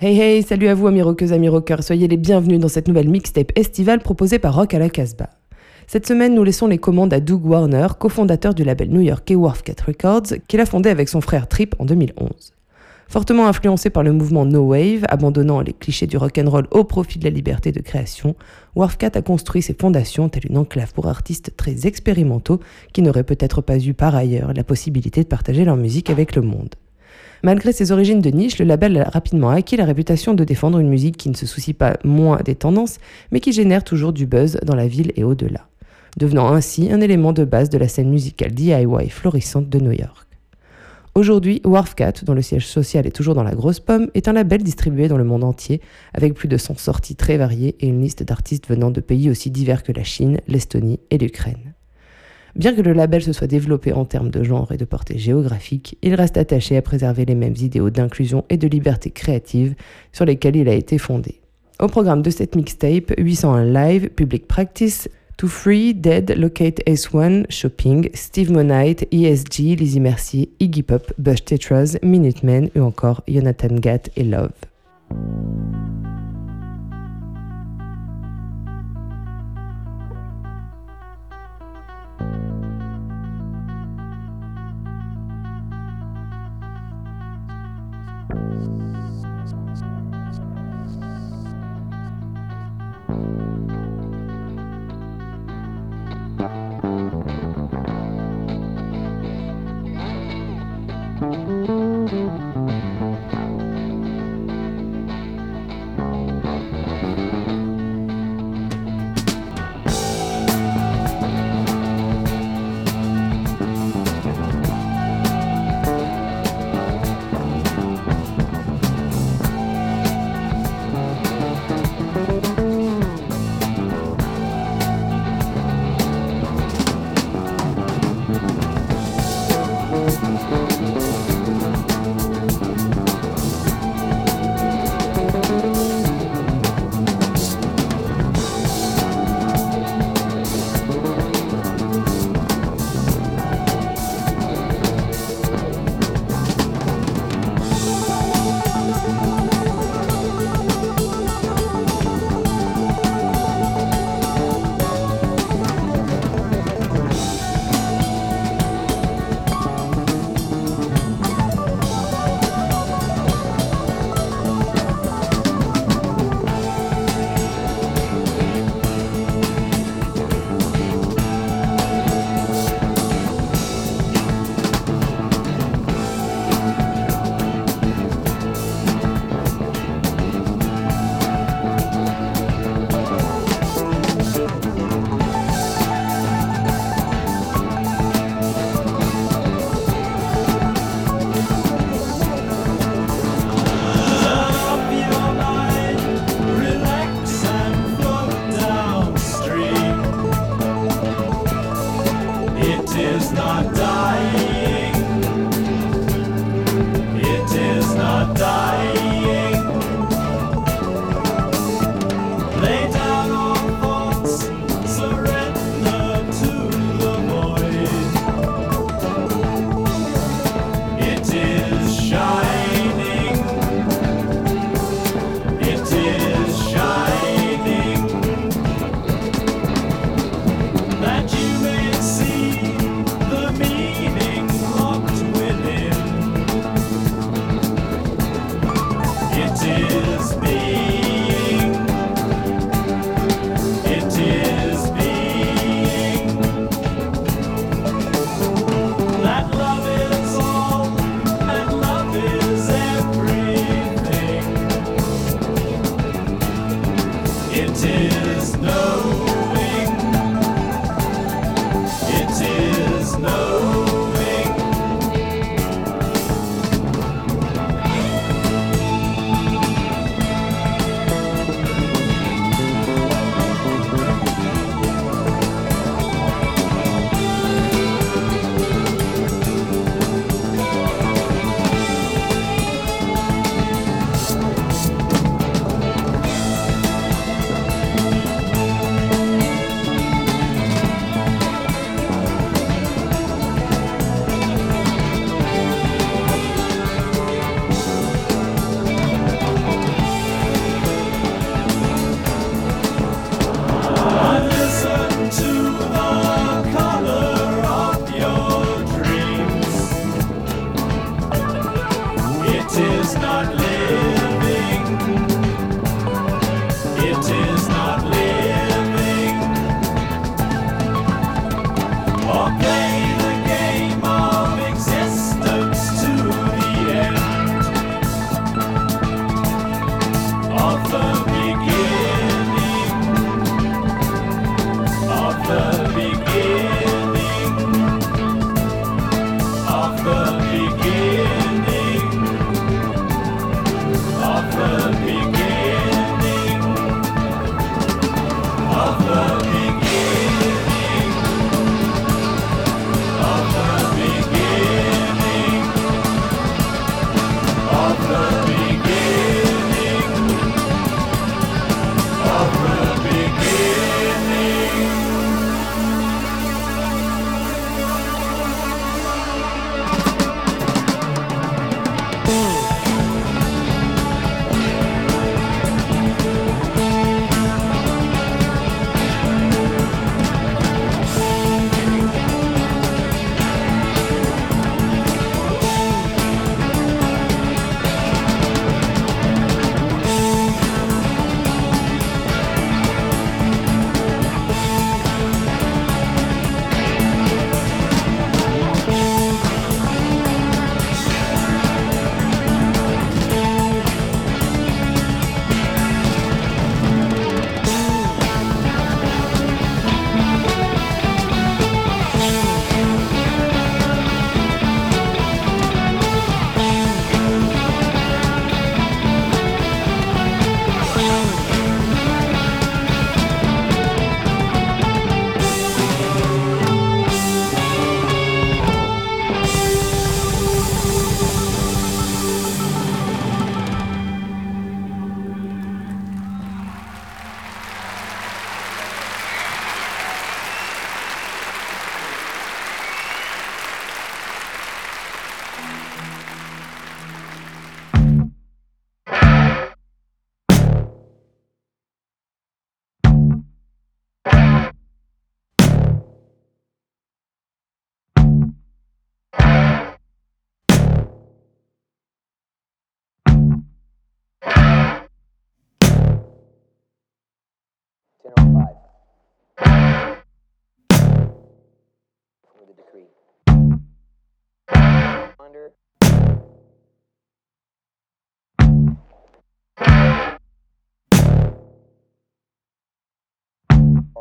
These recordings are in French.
Hey hey, salut à vous amis rockeuses, amis rockers, soyez les bienvenus dans cette nouvelle mixtape estivale proposée par Rock à la Casbah. Cette semaine, nous laissons les commandes à Doug Warner, cofondateur du label new-yorkais Wharfcat Records, qu'il a fondé avec son frère Trip en 2011. Fortement influencé par le mouvement No Wave, abandonnant les clichés du rock'n'roll au profit de la liberté de création, Wharfcat a construit ses fondations telle une enclave pour artistes très expérimentaux qui n'auraient peut-être pas eu par ailleurs la possibilité de partager leur musique avec le monde. Malgré ses origines de niche, le label a rapidement acquis la réputation de défendre une musique qui ne se soucie pas moins des tendances, mais qui génère toujours du buzz dans la ville et au-delà, devenant ainsi un élément de base de la scène musicale DIY florissante de New York. Aujourd'hui, Wharfcat, dont le siège social est toujours dans la grosse pomme, est un label distribué dans le monde entier, avec plus de 100 sorties très variées et une liste d'artistes venant de pays aussi divers que la Chine, l'Estonie et l'Ukraine. Bien que le label se soit développé en termes de genre et de portée géographique, il reste attaché à préserver les mêmes idéaux d'inclusion et de liberté créative sur lesquels il a été fondé. Au programme de cette mixtape, 801 Live, Public Practice, To Free, Dead, Locate S1, Shopping, Steve Monite, ESG, Lizzie Mercier, Iggy Pop, Bush Tetras, Minutemen ou encore Jonathan Gatt et Love.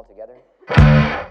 all together?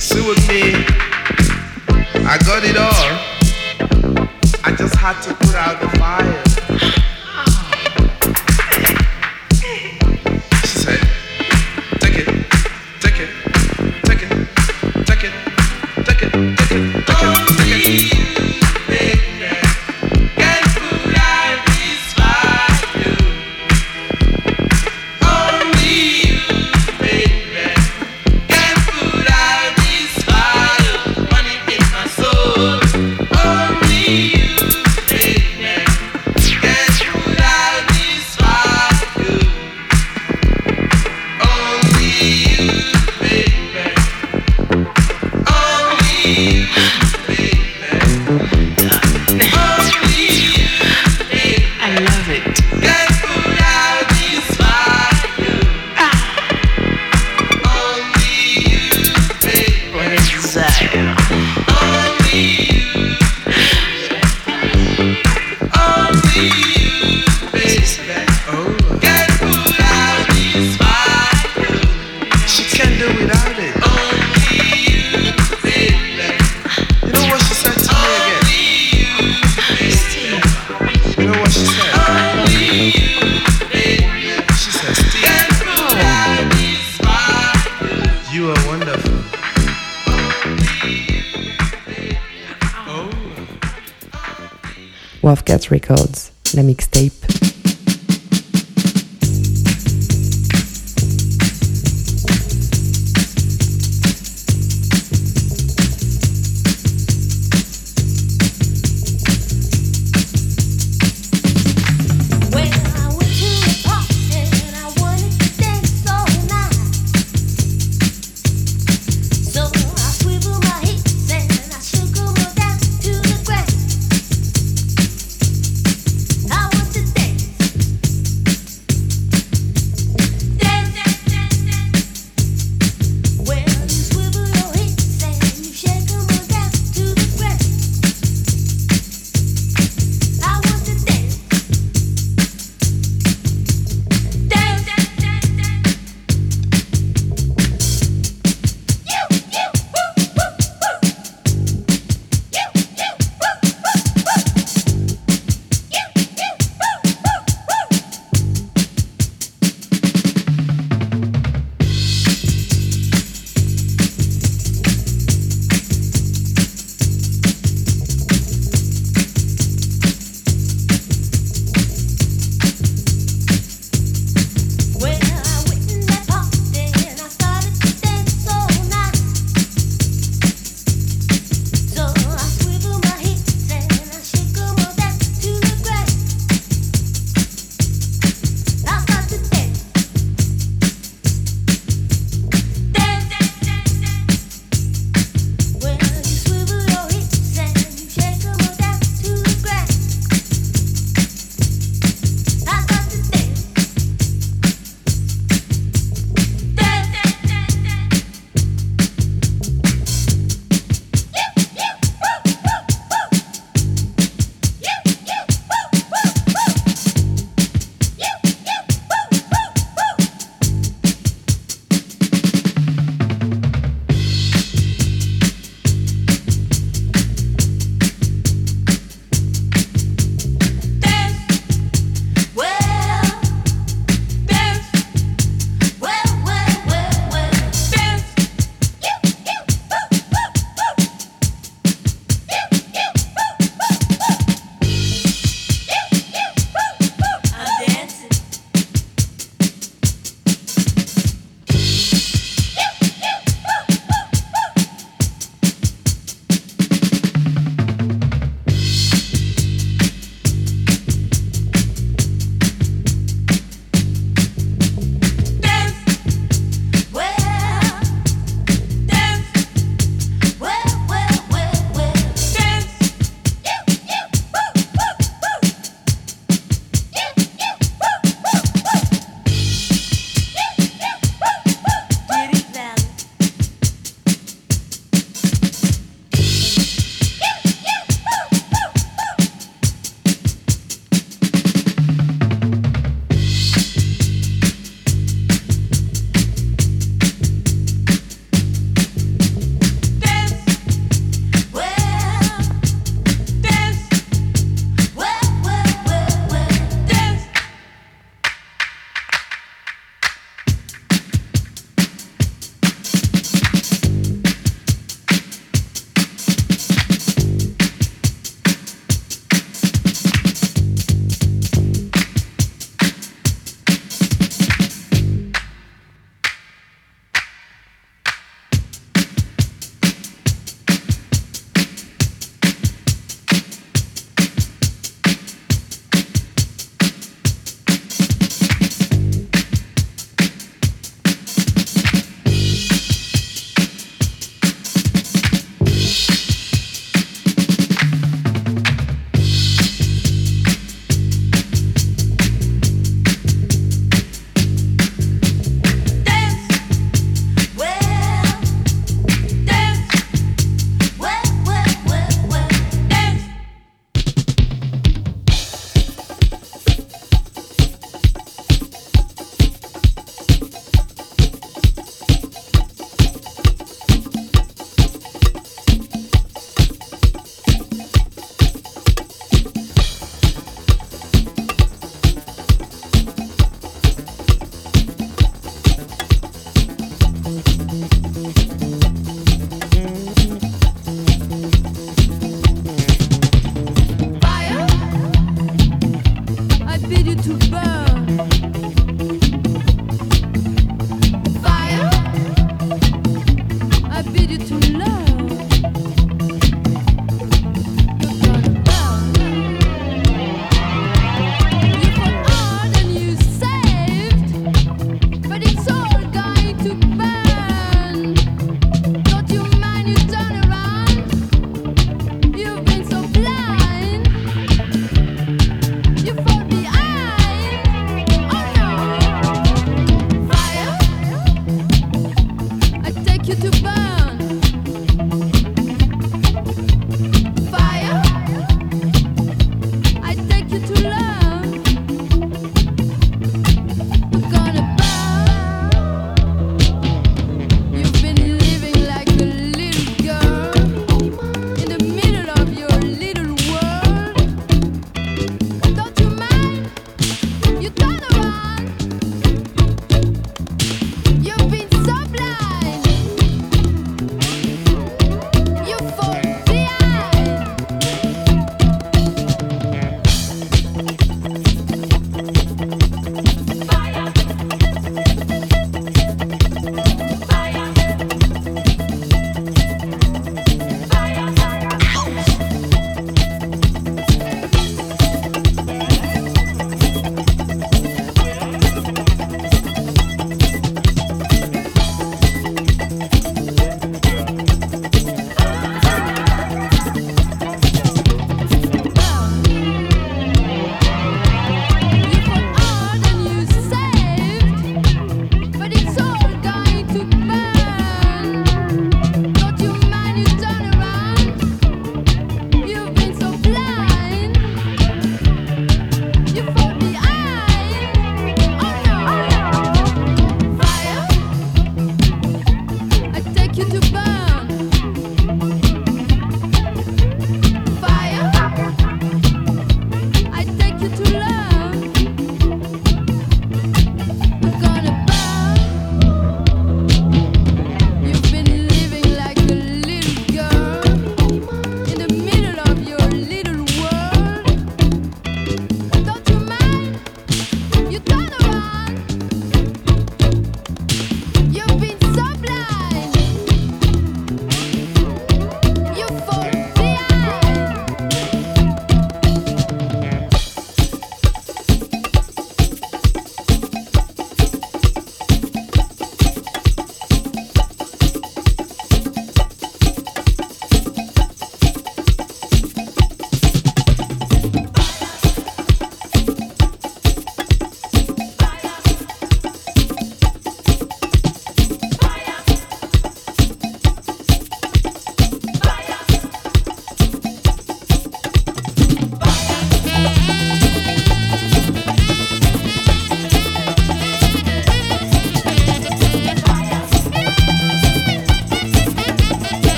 Sue with me. I got it all. I just had to put out the fire.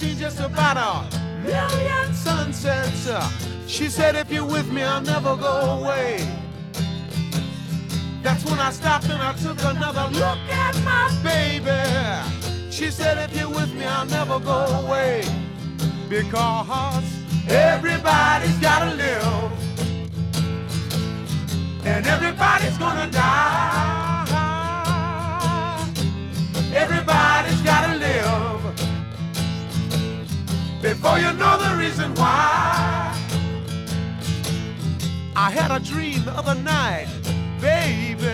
Seen just about a million sunsets. Uh, She said, if you're with me, I'll never go away. That's when I stopped and I took another look at my baby. She said, if you're with me, I'll never go away. Because everybody's gotta live. And everybody's gonna die. Everybody's gotta live. Before you know the reason why. I had a dream the other night, baby.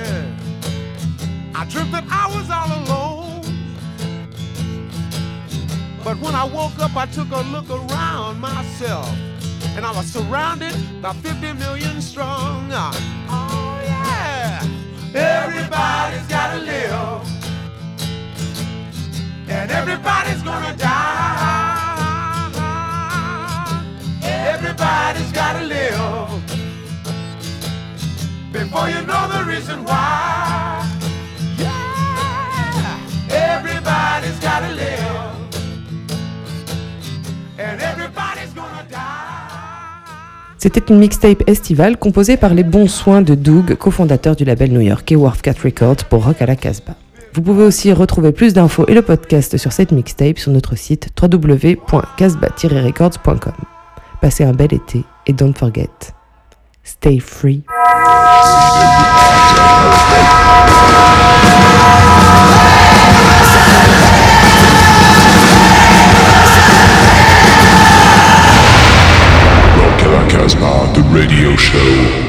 I dreamt that I was all alone. But when I woke up, I took a look around myself. And I was surrounded by 50 million strong. Oh, yeah. Everybody's gotta live. And everybody's gonna die. Everybody's gotta live. Before you know the reason why. Everybody's gotta live. And everybody's gonna die. C'était une mixtape estivale composée par les bons soins de Doug, cofondateur du label new-yorkais Wharf Cat Records pour Rock à la Casbah. Vous pouvez aussi retrouver plus d'infos et le podcast sur cette mixtape sur notre site www.casbah-records.com. Passez un bel été et don't forget, stay free. Caracas Bar, the radio show.